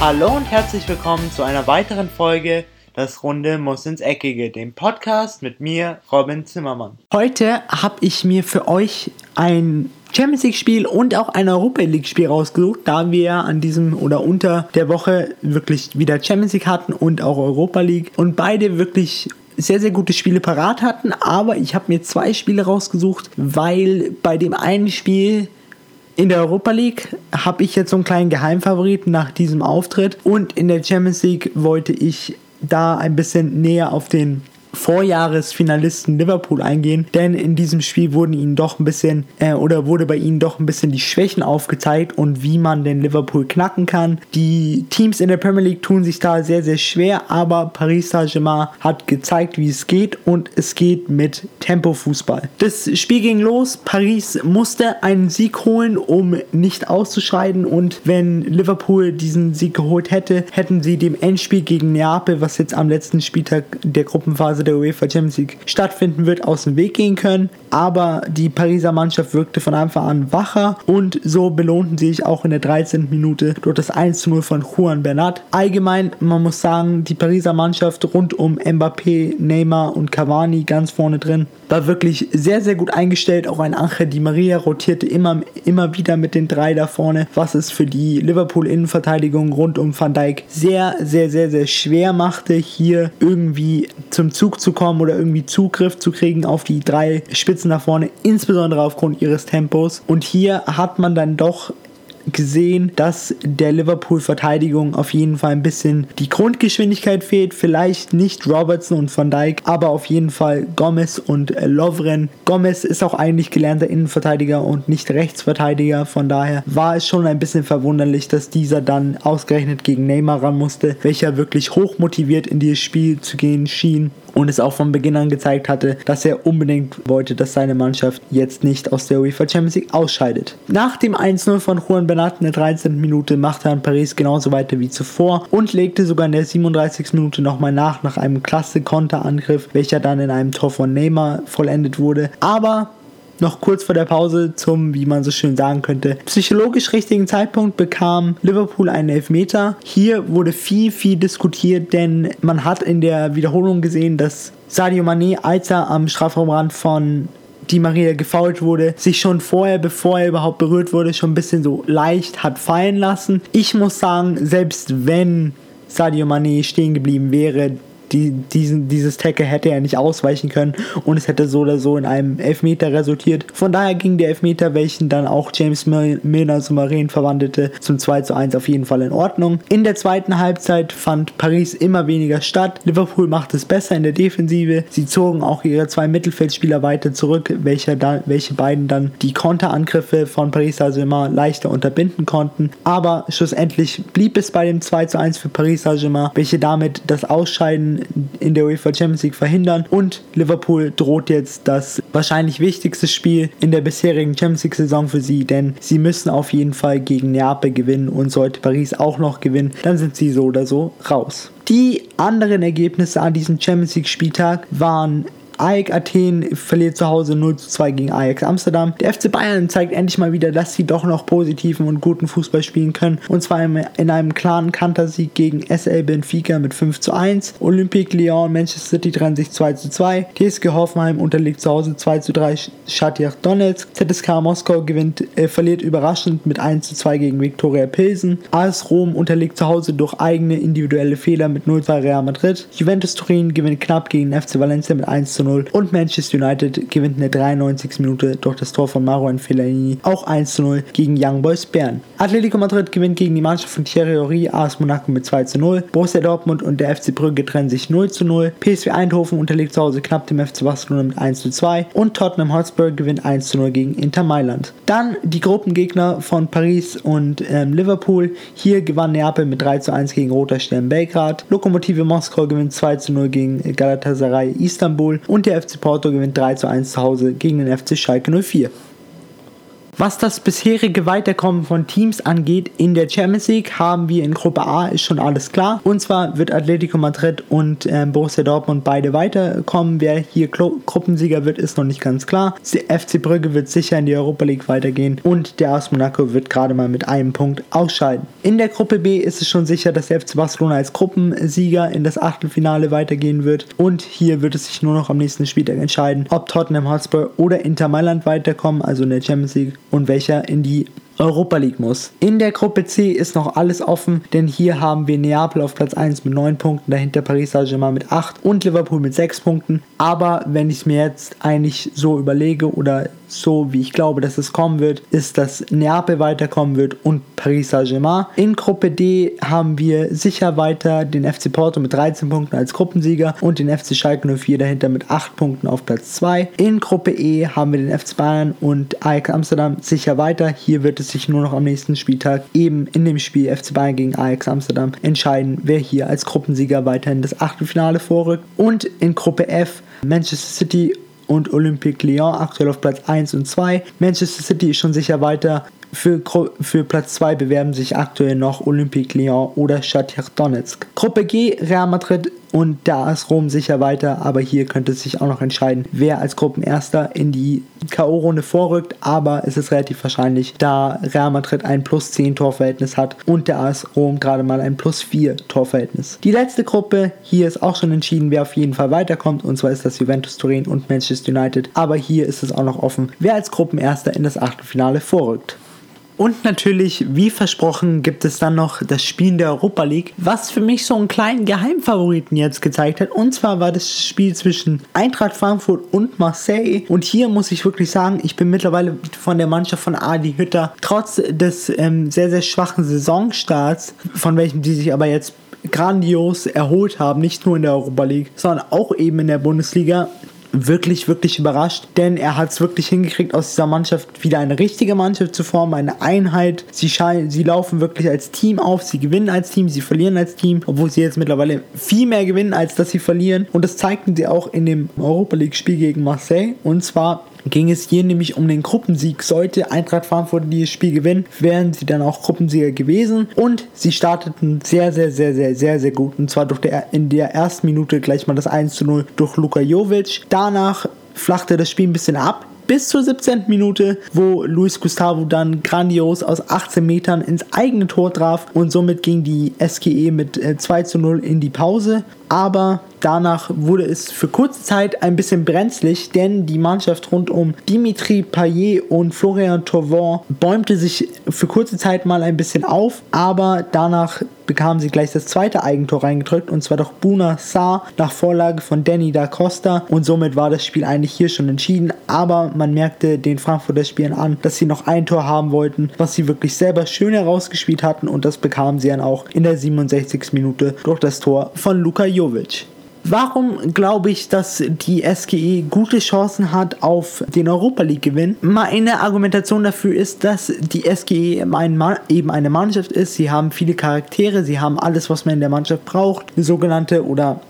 Hallo und herzlich willkommen zu einer weiteren Folge Das Runde muss ins Eckige, dem Podcast mit mir, Robin Zimmermann. Heute habe ich mir für euch ein Champions League Spiel und auch ein Europa League Spiel rausgesucht, da wir an diesem oder unter der Woche wirklich wieder Champions League hatten und auch Europa League und beide wirklich sehr, sehr gute Spiele parat hatten, aber ich habe mir zwei Spiele rausgesucht, weil bei dem einen Spiel in der Europa League habe ich jetzt so einen kleinen Geheimfavoriten nach diesem Auftritt. Und in der Champions League wollte ich da ein bisschen näher auf den Vorjahresfinalisten Liverpool eingehen, denn in diesem Spiel wurden ihnen doch ein bisschen äh, oder wurde bei ihnen doch ein bisschen die Schwächen aufgezeigt und wie man den Liverpool knacken kann. Die Teams in der Premier League tun sich da sehr, sehr schwer, aber Paris Saint-Germain hat gezeigt, wie es geht und es geht mit Tempo-Fußball. Das Spiel ging los, Paris musste einen Sieg holen, um nicht auszuscheiden und wenn Liverpool diesen Sieg geholt hätte, hätten sie dem Endspiel gegen Neapel, was jetzt am letzten Spieltag der Gruppenphase der UEFA Champions League stattfinden wird, aus dem Weg gehen können. Aber die Pariser Mannschaft wirkte von Anfang an wacher und so belohnten sie sich auch in der 13. Minute durch das 1 0 von Juan Bernat. Allgemein, man muss sagen, die Pariser Mannschaft rund um Mbappé, Neymar und Cavani ganz vorne drin war wirklich sehr, sehr gut eingestellt. Auch ein Angel Di Maria rotierte immer, immer wieder mit den drei da vorne, was es für die Liverpool-Innenverteidigung rund um Van Dijk sehr, sehr, sehr, sehr schwer machte, hier irgendwie zum Zug zu kommen oder irgendwie Zugriff zu kriegen auf die drei Spitzen da vorne, insbesondere aufgrund ihres Tempos. Und hier hat man dann doch gesehen, dass der Liverpool-Verteidigung auf jeden Fall ein bisschen die Grundgeschwindigkeit fehlt. Vielleicht nicht Robertson und Van Dijk, aber auf jeden Fall Gomez und Lovren. Gomez ist auch eigentlich gelernter Innenverteidiger und nicht Rechtsverteidiger. Von daher war es schon ein bisschen verwunderlich, dass dieser dann ausgerechnet gegen Neymar ran musste, welcher wirklich hoch motiviert in dieses Spiel zu gehen schien und es auch von Beginn an gezeigt hatte, dass er unbedingt wollte, dass seine Mannschaft jetzt nicht aus der UEFA Champions League ausscheidet. Nach dem 1-0 von Juan Bernat in der 13. Minute machte dann Paris genauso weiter wie zuvor und legte sogar in der 37. Minute nochmal nach, nach einem klasse Konterangriff, welcher dann in einem Tor von Neymar vollendet wurde. Aber noch kurz vor der Pause zum, wie man so schön sagen könnte, psychologisch richtigen Zeitpunkt bekam Liverpool einen Elfmeter. Hier wurde viel, viel diskutiert, denn man hat in der Wiederholung gesehen, dass Sadio Mané, als er am Strafraumrand von die Maria gefault wurde, sich schon vorher, bevor er überhaupt berührt wurde, schon ein bisschen so leicht hat fallen lassen. Ich muss sagen, selbst wenn Sadio Mané stehen geblieben wäre, die, diesen, dieses Tackle hätte er nicht ausweichen können und es hätte so oder so in einem Elfmeter resultiert. Von daher ging der Elfmeter, welchen dann auch James Milner souverän verwandelte, zum 2 zu 1 auf jeden Fall in Ordnung. In der zweiten Halbzeit fand Paris immer weniger statt. Liverpool macht es besser in der Defensive. Sie zogen auch ihre zwei Mittelfeldspieler weiter zurück, welche, da, welche beiden dann die Konterangriffe von Paris Saint-Germain leichter unterbinden konnten. Aber schlussendlich blieb es bei dem 2 zu 1 für Paris Saint-Germain, welche damit das Ausscheiden in der UEFA Champions League verhindern. Und Liverpool droht jetzt das wahrscheinlich wichtigste Spiel in der bisherigen Champions League Saison für sie, denn sie müssen auf jeden Fall gegen Neapel gewinnen und sollte Paris auch noch gewinnen, dann sind sie so oder so raus. Die anderen Ergebnisse an diesem Champions League Spieltag waren AEK Athen verliert zu Hause 0 zu 2 gegen Ajax Amsterdam. Der FC Bayern zeigt endlich mal wieder, dass sie doch noch positiven und guten Fußball spielen können. Und zwar in einem klaren Kantersieg gegen SL Benfica mit 5 zu 1. Olympique Lyon, Manchester City trennen sich 2 zu 2. TSG Hoffenheim unterliegt zu Hause 2 zu 3 Shakhtar Donetsk. ZSK Moskau gewinnt, äh, verliert überraschend mit 1 zu 2 gegen Viktoria Pilsen. AS Rom unterliegt zu Hause durch eigene individuelle Fehler mit 0 zu 2 Real Madrid. Juventus Turin gewinnt knapp gegen FC Valencia mit 1 zu 0 und Manchester United gewinnt in der 93. Minute durch das Tor von Marouane Fellaini auch 1 zu 0 gegen Young Boys Bern. Atletico Madrid gewinnt gegen die Mannschaft von Thierry Henry AS Monaco mit 2 zu 0. Borussia Dortmund und der FC Brügge trennen sich 0 zu 0. PSV Eindhoven unterliegt zu Hause knapp dem FC Barcelona mit 1 zu 2 und Tottenham Hotspur gewinnt 1 zu 0 gegen Inter Mailand. Dann die Gruppengegner von Paris und ähm, Liverpool. Hier gewann Neapel mit 3 zu 1 gegen Roter Stern Belgrad. Lokomotive Moskau gewinnt 2 zu 0 gegen Galatasaray Istanbul und der FC Porto gewinnt 3 zu 1 zu Hause gegen den FC Schalke 04. Was das bisherige Weiterkommen von Teams angeht, in der Champions League haben wir in Gruppe A ist schon alles klar. Und zwar wird Atletico Madrid und äh, Borussia Dortmund beide weiterkommen. Wer hier Gru Gruppensieger wird, ist noch nicht ganz klar. Der FC Brügge wird sicher in die Europa League weitergehen und der AS Monaco wird gerade mal mit einem Punkt ausscheiden. In der Gruppe B ist es schon sicher, dass der FC Barcelona als Gruppensieger in das Achtelfinale weitergehen wird und hier wird es sich nur noch am nächsten Spieltag entscheiden, ob Tottenham Hotspur oder Inter Mailand weiterkommen, also in der Champions League und welcher in die Europa League muss. In der Gruppe C ist noch alles offen, denn hier haben wir Neapel auf Platz 1 mit 9 Punkten, dahinter Paris Saint-Germain mit 8 und Liverpool mit 6 Punkten. Aber wenn ich mir jetzt eigentlich so überlege oder so wie ich glaube, dass es kommen wird, ist, dass Neapel weiterkommen wird und Paris Saint-Germain. In Gruppe D haben wir sicher weiter den FC Porto mit 13 Punkten als Gruppensieger und den FC Schalke 04 dahinter mit 8 Punkten auf Platz 2. In Gruppe E haben wir den FC Bayern und Ajax Amsterdam sicher weiter. Hier wird es sich nur noch am nächsten Spieltag eben in dem Spiel FC Bayern gegen Ajax Amsterdam entscheiden, wer hier als Gruppensieger weiterhin das Achtelfinale vorrückt. Und in Gruppe F Manchester City und Olympique Lyon aktuell auf Platz 1 und 2. Manchester City ist schon sicher weiter. Für, für Platz 2 bewerben sich aktuell noch Olympique Lyon oder Shakhtar Donetsk. Gruppe G, Real Madrid und da ist Rom sicher weiter, aber hier könnte es sich auch noch entscheiden, wer als Gruppenerster in die K.O.-Runde vorrückt. Aber es ist relativ wahrscheinlich, da Real Madrid ein plus 10 Torverhältnis hat und der AS Rom gerade mal ein plus 4 Torverhältnis. Die letzte Gruppe, hier ist auch schon entschieden, wer auf jeden Fall weiterkommt. Und zwar ist das Juventus Turin und Manchester United. Aber hier ist es auch noch offen, wer als Gruppenerster in das Achtelfinale vorrückt. Und natürlich, wie versprochen, gibt es dann noch das Spiel in der Europa League, was für mich so einen kleinen Geheimfavoriten jetzt gezeigt hat. Und zwar war das Spiel zwischen Eintracht Frankfurt und Marseille. Und hier muss ich wirklich sagen, ich bin mittlerweile von der Mannschaft von Adi Hütter, trotz des ähm, sehr, sehr schwachen Saisonstarts, von welchem die sich aber jetzt grandios erholt haben, nicht nur in der Europa League, sondern auch eben in der Bundesliga, wirklich, wirklich überrascht, denn er hat es wirklich hingekriegt, aus dieser Mannschaft wieder eine richtige Mannschaft zu formen, eine Einheit. Sie, sie laufen wirklich als Team auf, sie gewinnen als Team, sie verlieren als Team, obwohl sie jetzt mittlerweile viel mehr gewinnen, als dass sie verlieren. Und das zeigten sie auch in dem Europa League-Spiel gegen Marseille. Und zwar ging es hier nämlich um den Gruppensieg. Sollte Eintracht Frankfurt dieses Spiel gewinnen, wären sie dann auch Gruppensieger gewesen. Und sie starteten sehr, sehr, sehr, sehr, sehr, sehr gut. Und zwar durch der, in der ersten Minute gleich mal das 1 zu 0 durch Luka Jovic. Danach flachte das Spiel ein bisschen ab bis zur 17. Minute, wo Luis Gustavo dann grandios aus 18 Metern ins eigene Tor traf und somit ging die SGE mit 2 äh, zu 0 in die Pause. Aber danach wurde es für kurze Zeit ein bisschen brenzlig, denn die Mannschaft rund um Dimitri Payet und Florian Thauvin bäumte sich für kurze Zeit mal ein bisschen auf, aber danach bekamen sie gleich das zweite Eigentor reingedrückt und zwar durch Buna Saar nach Vorlage von Danny da Costa und somit war das Spiel eigentlich hier schon entschieden, aber man merkte den Frankfurter Spielen an, dass sie noch ein Tor haben wollten, was sie wirklich selber schön herausgespielt hatten und das bekamen sie dann auch in der 67. Minute durch das Tor von Luka Jovic. Warum glaube ich, dass die SGE gute Chancen hat auf den Europa League Gewinn? Meine Argumentation dafür ist, dass die SGE eben eine Mannschaft ist. Sie haben viele Charaktere, sie haben alles, was man in der Mannschaft braucht. Sogenannte oder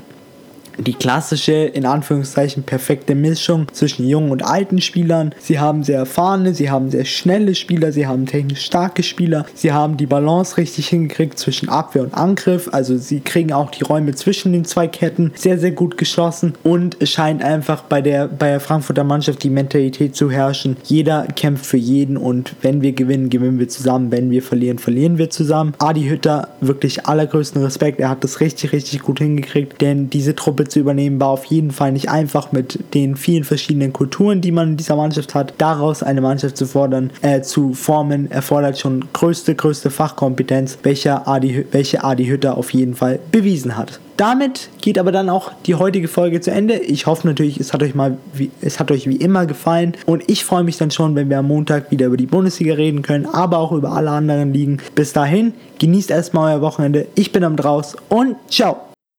die klassische, in Anführungszeichen, perfekte Mischung zwischen jungen und alten Spielern. Sie haben sehr erfahrene, sie haben sehr schnelle Spieler, sie haben technisch starke Spieler, sie haben die Balance richtig hingekriegt zwischen Abwehr und Angriff, also sie kriegen auch die Räume zwischen den zwei Ketten sehr, sehr gut geschlossen und es scheint einfach bei der, bei der Frankfurter Mannschaft die Mentalität zu herrschen. Jeder kämpft für jeden und wenn wir gewinnen, gewinnen wir zusammen, wenn wir verlieren, verlieren wir zusammen. Adi Hütter, wirklich allergrößten Respekt, er hat das richtig, richtig gut hingekriegt, denn diese Truppe zu übernehmen, war auf jeden Fall nicht einfach mit den vielen verschiedenen Kulturen, die man in dieser Mannschaft hat. Daraus eine Mannschaft zu fordern, äh, zu formen, erfordert schon größte, größte Fachkompetenz, welche Adi, welche Adi Hütter auf jeden Fall bewiesen hat. Damit geht aber dann auch die heutige Folge zu Ende. Ich hoffe natürlich, es hat euch mal, wie, es hat euch wie immer gefallen und ich freue mich dann schon, wenn wir am Montag wieder über die Bundesliga reden können, aber auch über alle anderen Ligen. Bis dahin, genießt erstmal euer Wochenende. Ich bin am draus und ciao.